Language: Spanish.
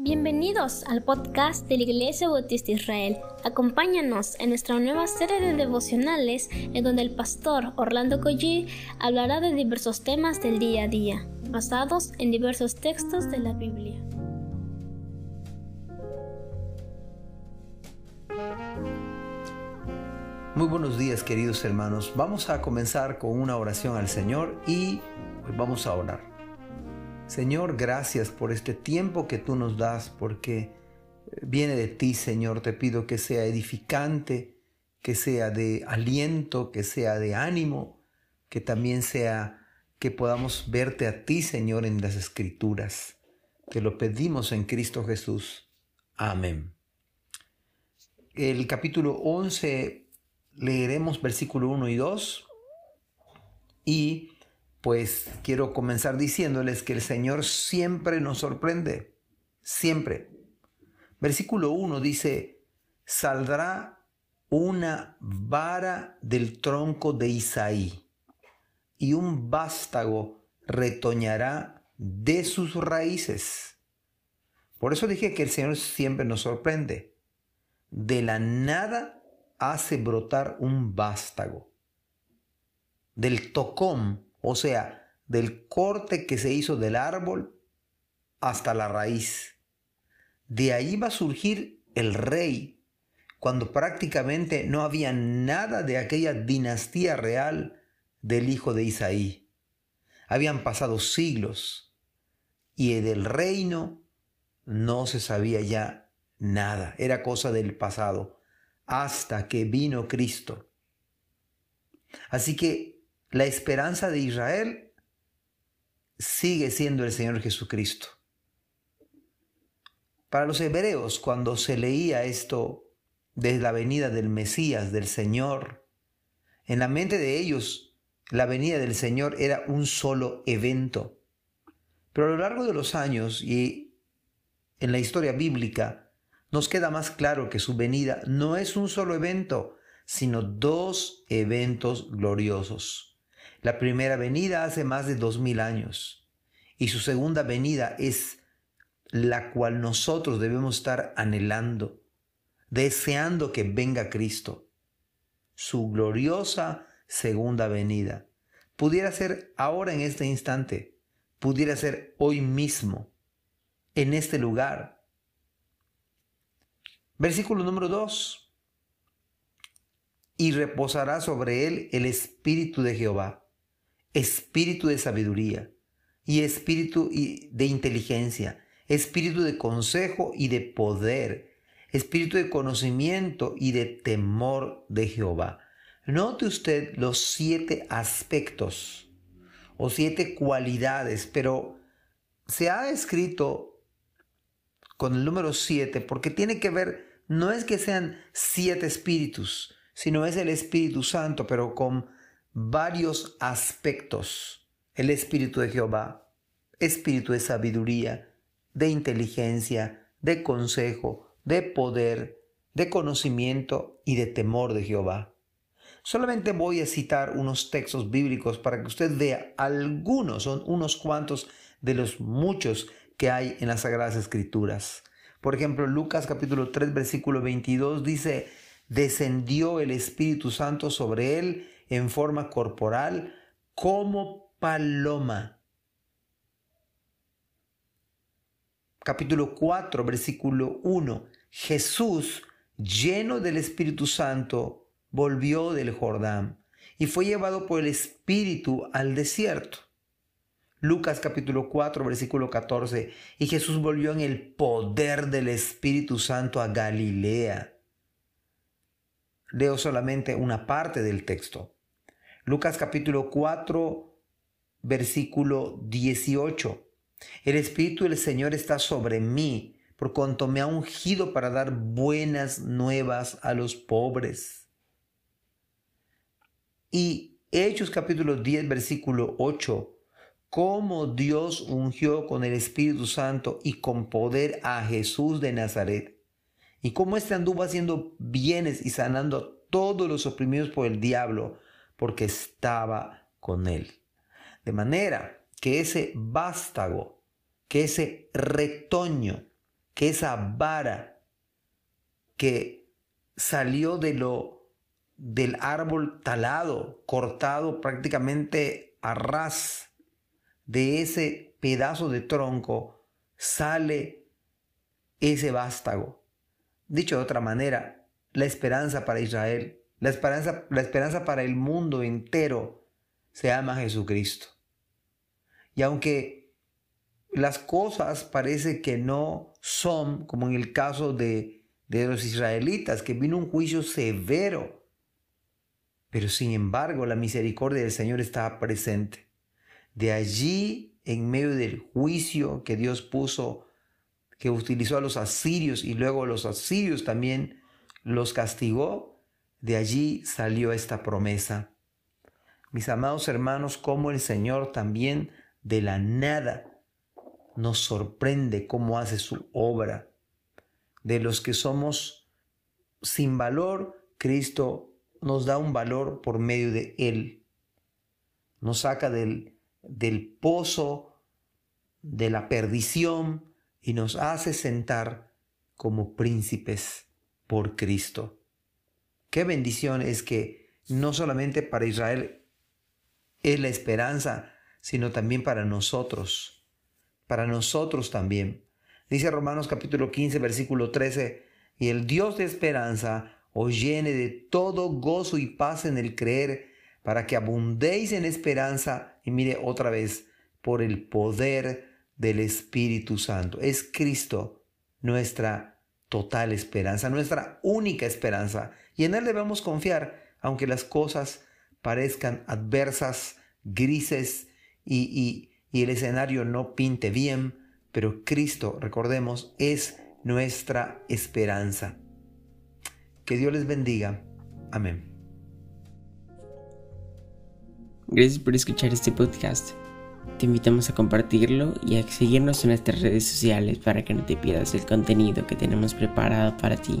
Bienvenidos al podcast de la Iglesia Bautista Israel. Acompáñanos en nuestra nueva serie de devocionales en donde el pastor Orlando Collie hablará de diversos temas del día a día, basados en diversos textos de la Biblia. Muy buenos días queridos hermanos. Vamos a comenzar con una oración al Señor y pues, vamos a orar. Señor, gracias por este tiempo que tú nos das, porque viene de ti, Señor. Te pido que sea edificante, que sea de aliento, que sea de ánimo, que también sea que podamos verte a ti, Señor, en las escrituras. Te lo pedimos en Cristo Jesús. Amén. El capítulo 11 leeremos versículo 1 y 2 y pues quiero comenzar diciéndoles que el Señor siempre nos sorprende, siempre. Versículo 1 dice, saldrá una vara del tronco de Isaí y un vástago retoñará de sus raíces. Por eso dije que el Señor siempre nos sorprende. De la nada hace brotar un vástago. Del tocón o sea, del corte que se hizo del árbol hasta la raíz. De ahí va a surgir el rey, cuando prácticamente no había nada de aquella dinastía real del hijo de Isaí. Habían pasado siglos y del reino no se sabía ya nada, era cosa del pasado, hasta que vino Cristo. Así que la esperanza de Israel sigue siendo el Señor Jesucristo. Para los hebreos, cuando se leía esto desde la venida del Mesías, del Señor, en la mente de ellos la venida del Señor era un solo evento. Pero a lo largo de los años y en la historia bíblica, nos queda más claro que su venida no es un solo evento, sino dos eventos gloriosos. La primera venida hace más de dos mil años y su segunda venida es la cual nosotros debemos estar anhelando, deseando que venga Cristo. Su gloriosa segunda venida. Pudiera ser ahora en este instante, pudiera ser hoy mismo, en este lugar. Versículo número 2. Y reposará sobre él el Espíritu de Jehová espíritu de sabiduría y espíritu de inteligencia, espíritu de consejo y de poder, espíritu de conocimiento y de temor de Jehová. Note usted los siete aspectos o siete cualidades, pero se ha escrito con el número siete porque tiene que ver, no es que sean siete espíritus, sino es el Espíritu Santo, pero con varios aspectos. El Espíritu de Jehová, espíritu de sabiduría, de inteligencia, de consejo, de poder, de conocimiento y de temor de Jehová. Solamente voy a citar unos textos bíblicos para que usted vea algunos, son unos cuantos de los muchos que hay en las Sagradas Escrituras. Por ejemplo, Lucas capítulo 3 versículo 22 dice, descendió el Espíritu Santo sobre él en forma corporal como paloma. Capítulo 4, versículo 1. Jesús, lleno del Espíritu Santo, volvió del Jordán y fue llevado por el Espíritu al desierto. Lucas capítulo 4, versículo 14. Y Jesús volvió en el poder del Espíritu Santo a Galilea. Leo solamente una parte del texto. Lucas capítulo 4, versículo 18. El Espíritu del Señor está sobre mí, por cuanto me ha ungido para dar buenas nuevas a los pobres. Y Hechos capítulo 10, versículo 8. Cómo Dios ungió con el Espíritu Santo y con poder a Jesús de Nazaret. Y cómo éste anduvo haciendo bienes y sanando a todos los oprimidos por el diablo porque estaba con él. De manera que ese vástago, que ese retoño, que esa vara que salió de lo del árbol talado, cortado prácticamente a ras de ese pedazo de tronco, sale ese vástago. Dicho de otra manera, la esperanza para Israel, la esperanza, la esperanza para el mundo entero se llama Jesucristo. Y aunque las cosas parece que no son, como en el caso de, de los israelitas, que vino un juicio severo, pero sin embargo la misericordia del Señor estaba presente. De allí, en medio del juicio que Dios puso, que utilizó a los asirios y luego los asirios también los castigó, de allí salió esta promesa. Mis amados hermanos, como el Señor también de la nada nos sorprende cómo hace su obra. De los que somos sin valor, Cristo nos da un valor por medio de Él. Nos saca del, del pozo de la perdición y nos hace sentar como príncipes por Cristo. Qué bendición es que no solamente para Israel es la esperanza, sino también para nosotros, para nosotros también. Dice Romanos capítulo 15, versículo 13, y el Dios de esperanza os llene de todo gozo y paz en el creer, para que abundéis en esperanza, y mire otra vez, por el poder del Espíritu Santo. Es Cristo nuestra total esperanza, nuestra única esperanza. Y en Él debemos confiar, aunque las cosas parezcan adversas, grises y, el escenario no pinte bien, pero Cristo, recordemos, es nuestra esperanza. Que Dios les bendiga. Amén. Gracias por escuchar este podcast. Te invitamos a compartirlo y a seguirnos en nuestras redes sociales para que no te pierdas el contenido que tenemos preparado para ti.